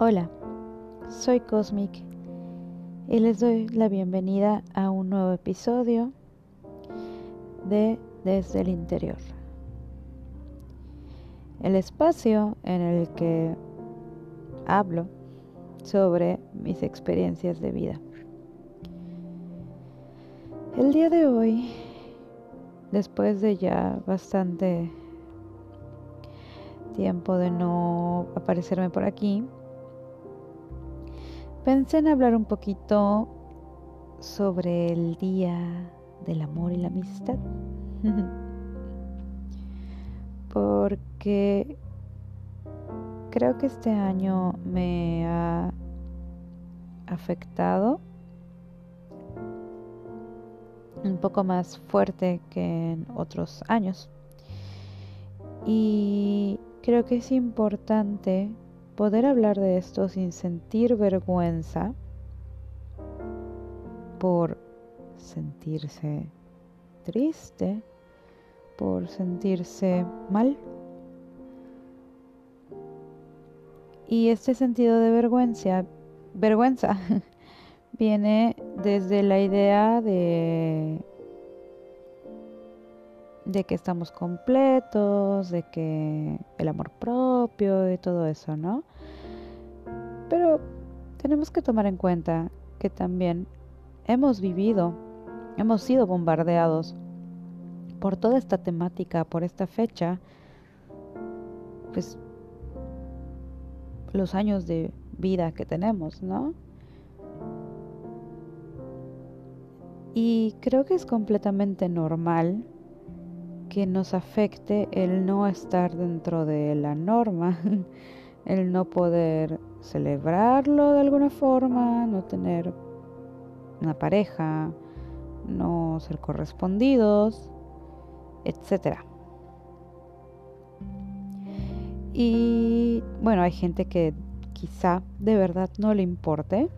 Hola, soy Cosmic y les doy la bienvenida a un nuevo episodio de Desde el Interior. El espacio en el que hablo sobre mis experiencias de vida. El día de hoy, después de ya bastante tiempo de no aparecerme por aquí, pensé en hablar un poquito sobre el Día del Amor y la Amistad. Porque creo que este año me ha afectado un poco más fuerte que en otros años. Y creo que es importante poder hablar de esto sin sentir vergüenza por sentirse triste, por sentirse mal. Y este sentido de vergüenza, vergüenza, viene desde la idea de de que estamos completos, de que el amor propio y todo eso, ¿no? Pero tenemos que tomar en cuenta que también hemos vivido, hemos sido bombardeados por toda esta temática, por esta fecha, pues los años de vida que tenemos, ¿no? Y creo que es completamente normal que nos afecte el no estar dentro de la norma, el no poder celebrarlo de alguna forma, no tener una pareja, no ser correspondidos, etc. Y bueno, hay gente que quizá de verdad no le importe,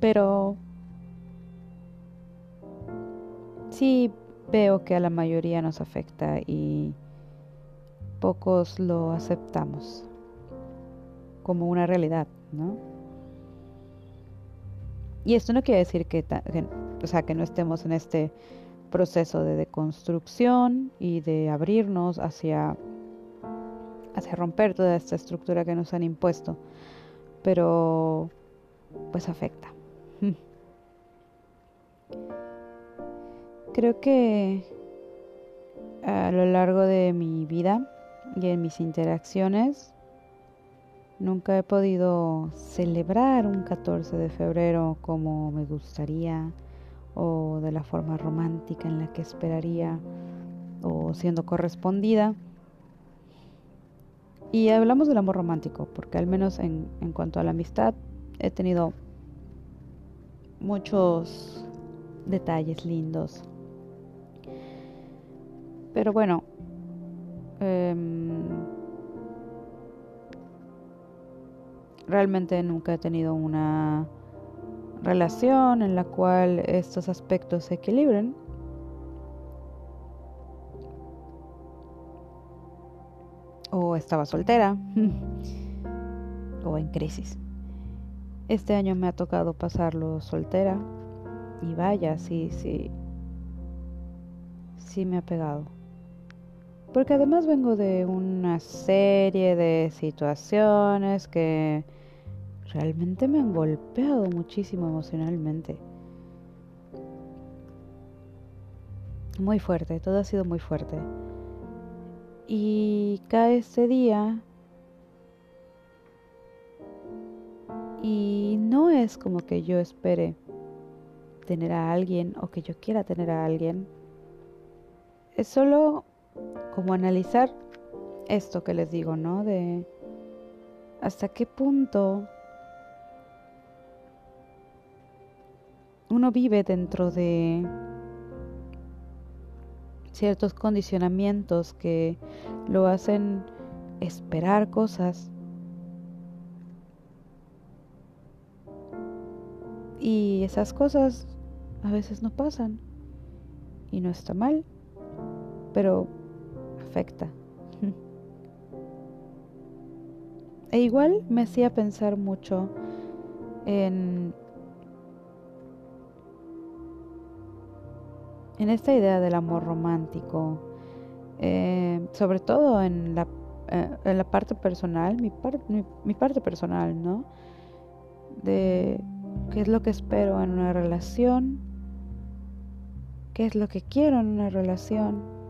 pero sí veo que a la mayoría nos afecta y pocos lo aceptamos como una realidad, ¿no? Y esto no quiere decir que, o sea, que no estemos en este proceso de deconstrucción y de abrirnos hacia, hacia romper toda esta estructura que nos han impuesto, pero pues afecta. Creo que a lo largo de mi vida y en mis interacciones nunca he podido celebrar un 14 de febrero como me gustaría o de la forma romántica en la que esperaría o siendo correspondida. Y hablamos del amor romántico, porque al menos en, en cuanto a la amistad he tenido muchos detalles lindos pero bueno, em, realmente nunca he tenido una relación en la cual estos aspectos se equilibren. O estaba soltera. o en crisis. Este año me ha tocado pasarlo soltera. Y vaya, sí, sí. Sí me ha pegado. Porque además vengo de una serie de situaciones que realmente me han golpeado muchísimo emocionalmente. Muy fuerte, todo ha sido muy fuerte. Y cae este día y no es como que yo espere tener a alguien o que yo quiera tener a alguien. Es solo como analizar esto que les digo, ¿no? De hasta qué punto uno vive dentro de ciertos condicionamientos que lo hacen esperar cosas y esas cosas a veces no pasan y no está mal pero afecta. E igual me hacía pensar mucho en, en esta idea del amor romántico, eh, sobre todo en la, eh, en la parte personal, mi, mi parte personal, ¿no? De qué es lo que espero en una relación, qué es lo que quiero en una relación.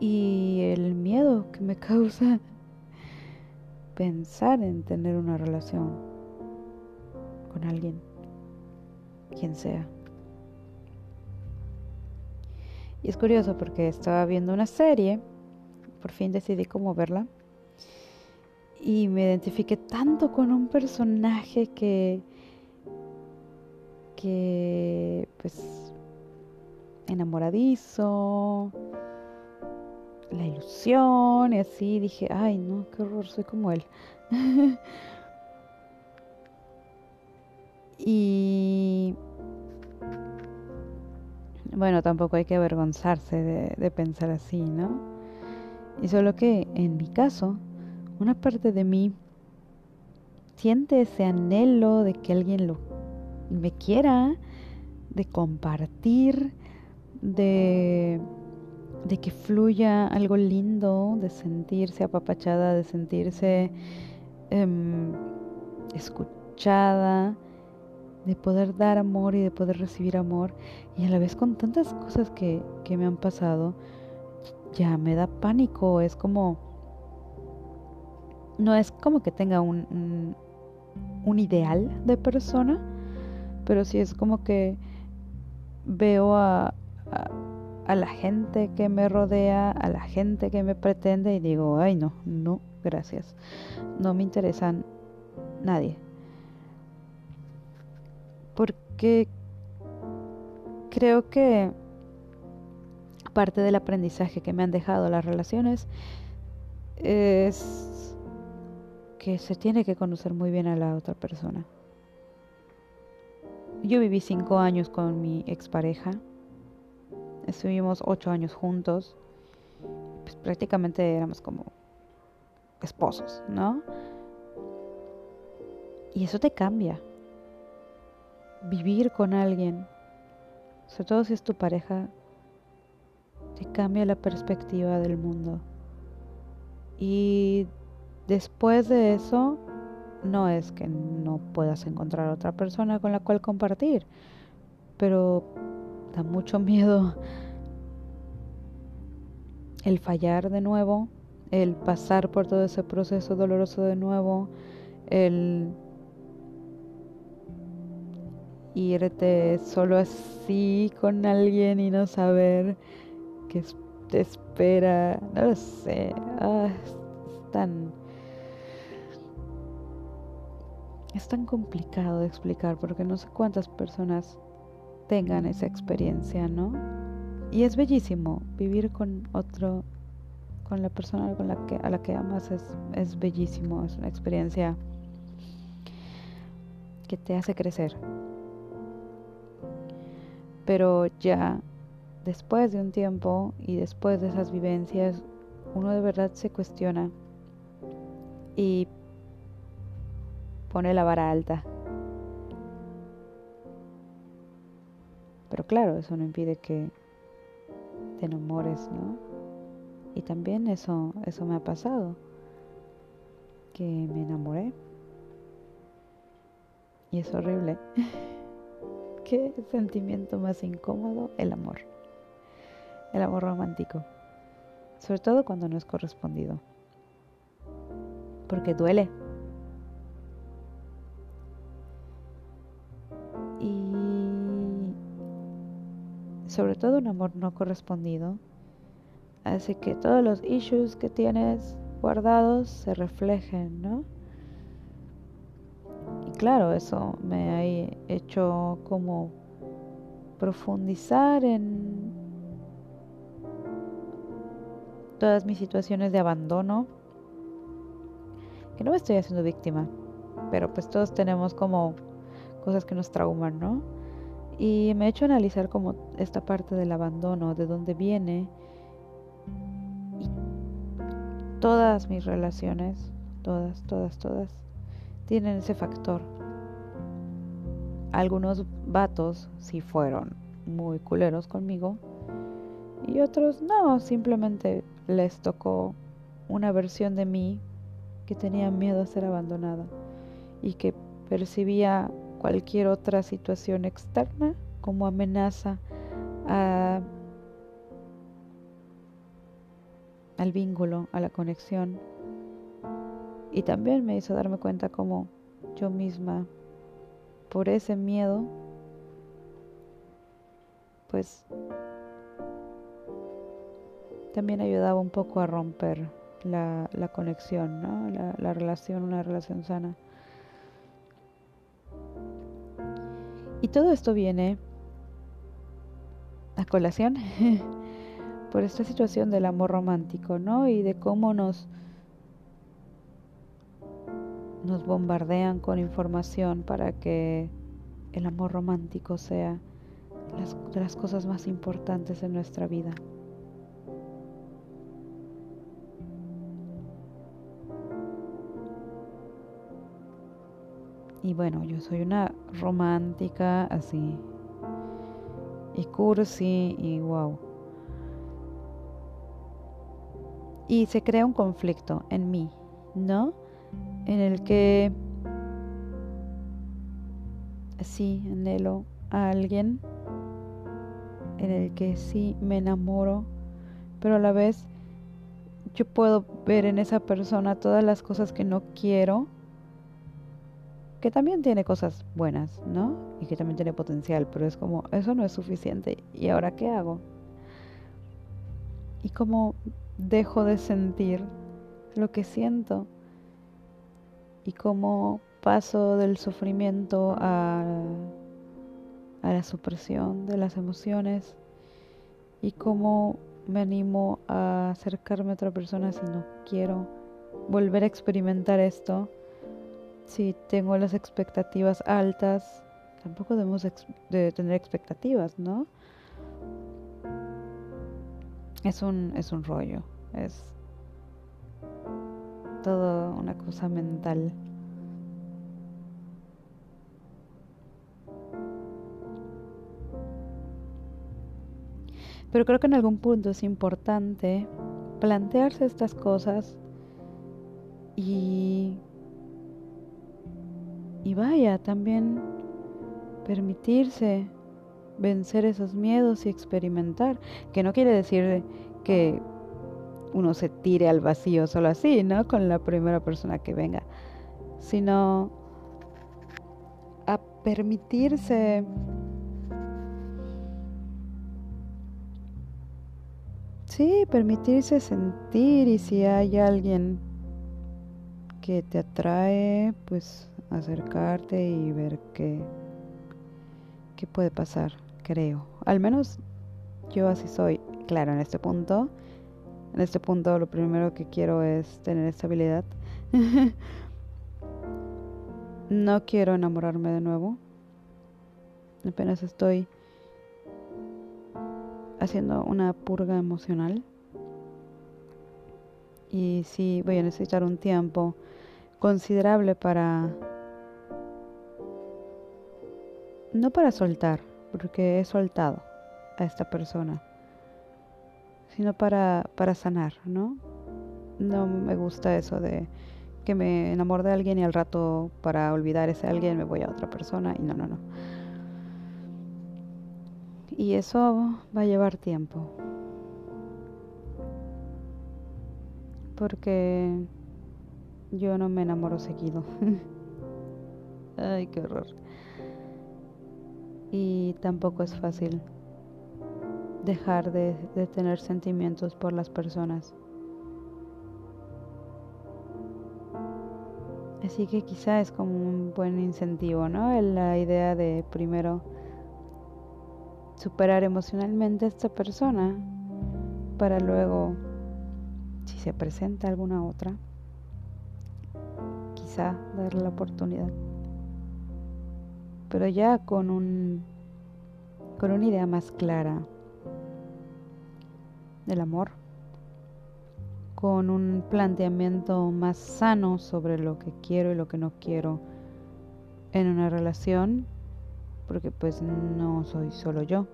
Y el miedo que me causa pensar en tener una relación con alguien, quien sea. Y es curioso porque estaba viendo una serie, por fin decidí cómo verla, y me identifiqué tanto con un personaje que que pues enamoradizo la ilusión y así dije ay no qué horror soy como él y bueno tampoco hay que avergonzarse de, de pensar así no y solo que en mi caso una parte de mí siente ese anhelo de que alguien lo me quiera, de compartir, de, de que fluya algo lindo, de sentirse apapachada, de sentirse em, escuchada, de poder dar amor y de poder recibir amor. Y a la vez con tantas cosas que, que me han pasado, ya me da pánico, es como no es como que tenga un, un, ideal de persona, pero sí es como que veo a, a, la gente que me rodea, a la gente que me pretende y digo, ay no, no, gracias. No me interesan nadie. Porque creo que parte del aprendizaje que me han dejado las relaciones es que se tiene que conocer muy bien a la otra persona. Yo viví cinco años con mi expareja. Estuvimos ocho años juntos. Pues prácticamente éramos como esposos, ¿no? Y eso te cambia. Vivir con alguien, sobre todo si es tu pareja, te cambia la perspectiva del mundo. Y Después de eso, no es que no puedas encontrar otra persona con la cual compartir, pero da mucho miedo el fallar de nuevo, el pasar por todo ese proceso doloroso de nuevo, el irte solo así con alguien y no saber qué te espera, no lo sé, ah, es tan es tan complicado de explicar porque no sé cuántas personas tengan esa experiencia, ¿no? Y es bellísimo vivir con otro, con la persona con la que, a la que amas es, es bellísimo, es una experiencia que te hace crecer. Pero ya después de un tiempo y después de esas vivencias, uno de verdad se cuestiona y pone la vara alta. Pero claro, eso no impide que te enamores, ¿no? Y también eso, eso me ha pasado, que me enamoré. Y es horrible. ¿Qué sentimiento más incómodo? El amor. El amor romántico. Sobre todo cuando no es correspondido. Porque duele. Sobre todo un amor no correspondido, hace que todos los issues que tienes guardados se reflejen, ¿no? Y claro, eso me ha hecho como profundizar en todas mis situaciones de abandono, que no me estoy haciendo víctima, pero pues todos tenemos como cosas que nos trauman, ¿no? Y me he hecho analizar como esta parte del abandono, de dónde viene todas mis relaciones, todas, todas, todas, tienen ese factor. Algunos vatos sí fueron muy culeros conmigo y otros no, simplemente les tocó una versión de mí que tenía miedo a ser abandonada y que percibía cualquier otra situación externa como amenaza a, al vínculo, a la conexión. Y también me hizo darme cuenta como yo misma, por ese miedo, pues también ayudaba un poco a romper la, conexión, ¿no? la, la relación, una relación sana. Todo esto viene a colación por esta situación del amor romántico, ¿no? Y de cómo nos nos bombardean con información para que el amor romántico sea las, de las cosas más importantes en nuestra vida. Y bueno, yo soy una romántica así. Y cursi y wow. Y se crea un conflicto en mí, ¿no? En el que sí anhelo a alguien, en el que sí me enamoro, pero a la vez yo puedo ver en esa persona todas las cosas que no quiero que también tiene cosas buenas, ¿no? Y que también tiene potencial, pero es como, eso no es suficiente. ¿Y ahora qué hago? Y cómo dejo de sentir lo que siento y cómo paso del sufrimiento a, a la supresión de las emociones y cómo me animo a acercarme a otra persona si no quiero volver a experimentar esto si tengo las expectativas altas, tampoco debemos de tener expectativas, ¿no? Es un, es un rollo, es todo una cosa mental. Pero creo que en algún punto es importante plantearse estas cosas y y vaya, también permitirse vencer esos miedos y experimentar, que no quiere decir que uno se tire al vacío solo así, ¿no? Con la primera persona que venga, sino a permitirse Sí, permitirse sentir y si hay alguien que te atrae, pues acercarte y ver qué, qué puede pasar, creo. Al menos yo así soy. Claro, en este punto, en este punto lo primero que quiero es tener estabilidad. no quiero enamorarme de nuevo. Apenas estoy haciendo una purga emocional. Y sí, voy a necesitar un tiempo considerable para no para soltar, porque he soltado a esta persona, sino para, para sanar, ¿no? No me gusta eso de que me enamoro de alguien y al rato para olvidar ese alguien me voy a otra persona y no, no, no. Y eso va a llevar tiempo. Porque yo no me enamoro seguido. Ay, qué horror y tampoco es fácil dejar de, tener sentimientos por las personas. Así que quizá es como un buen incentivo, ¿no? La idea de primero superar emocionalmente a esta persona para luego, si se presenta alguna otra, quizá darle la oportunidad pero ya con un con una idea más clara del amor con un planteamiento más sano sobre lo que quiero y lo que no quiero en una relación, porque pues no soy solo yo.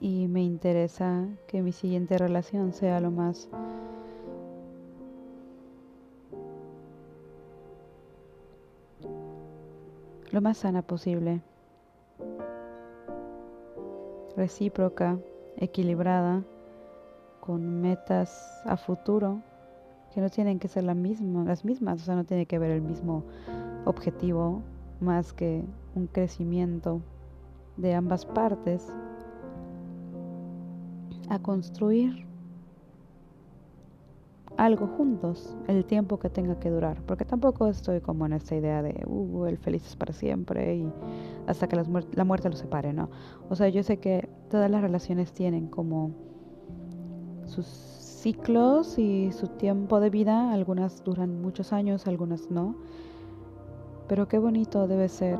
Y me interesa que mi siguiente relación sea lo más lo más sana posible, recíproca, equilibrada, con metas a futuro que no tienen que ser las mismas, o sea, no tiene que haber el mismo objetivo más que un crecimiento de ambas partes a construir algo juntos, el tiempo que tenga que durar, porque tampoco estoy como en esta idea de, uh, el feliz es para siempre y hasta que la muerte los separe, ¿no? O sea, yo sé que todas las relaciones tienen como sus ciclos y su tiempo de vida, algunas duran muchos años, algunas no, pero qué bonito debe ser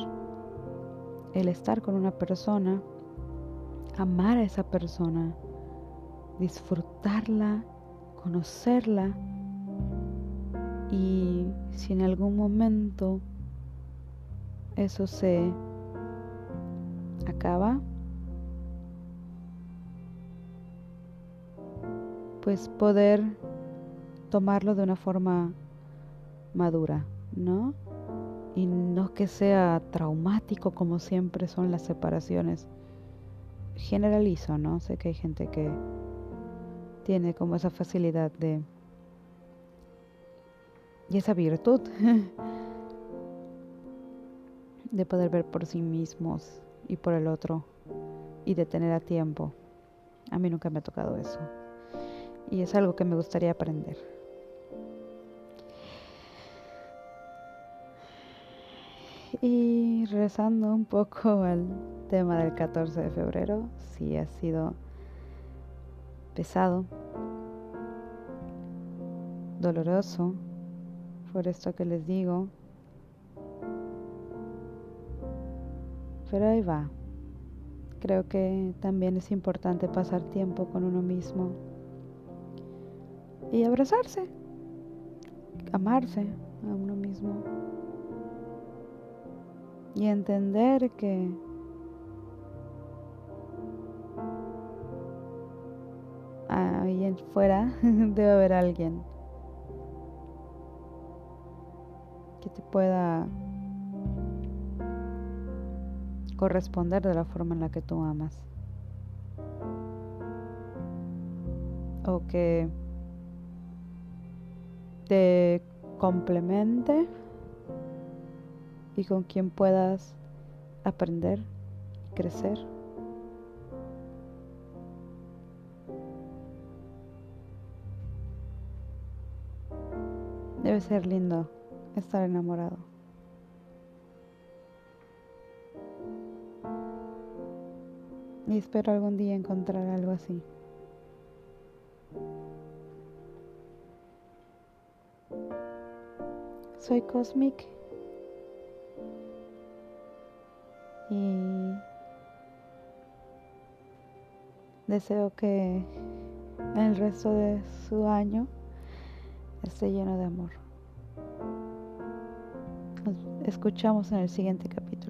el estar con una persona, amar a esa persona, disfrutarla, conocerla y si en algún momento eso se acaba, pues poder tomarlo de una forma madura, ¿no? Y no que sea traumático como siempre son las separaciones. Generalizo, ¿no? Sé que hay gente que tiene como esa facilidad de... y esa virtud de poder ver por sí mismos y por el otro y de tener a tiempo. A mí nunca me ha tocado eso. Y es algo que me gustaría aprender. Y regresando un poco al tema del 14 de febrero, sí ha sido pesado, doloroso, por esto que les digo. Pero ahí va. Creo que también es importante pasar tiempo con uno mismo y abrazarse, amarse a uno mismo y entender que fuera debe haber alguien que te pueda corresponder de la forma en la que tú amas. O que te complemente y con quien puedas aprender y crecer. Debe ser lindo estar enamorado. Y espero algún día encontrar algo así. Soy Cosmic y deseo que el resto de su año esté lleno de amor. Nos escuchamos en el siguiente capítulo.